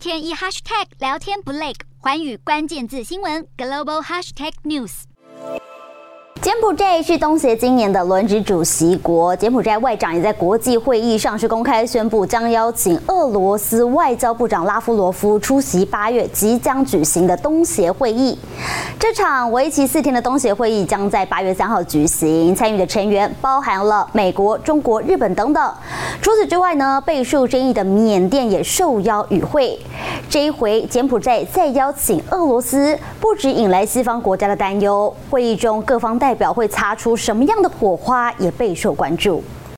天一 hashtag 聊天不累，环宇关键字新闻 global hashtag news。柬埔寨是东协今年的轮值主席国，柬埔寨外长也在国际会议上是公开宣布，将邀请俄罗斯外交部长拉夫罗夫出席八月即将举行的东协会议。这场为期四天的东协会议将在八月三号举行，参与的成员包含了美国、中国、日本等等。除此之外呢，备受争议的缅甸也受邀与会。这一回柬埔寨再邀请俄罗斯，不止引来西方国家的担忧，会议中各方代表会擦出什么样的火花，也备受关注。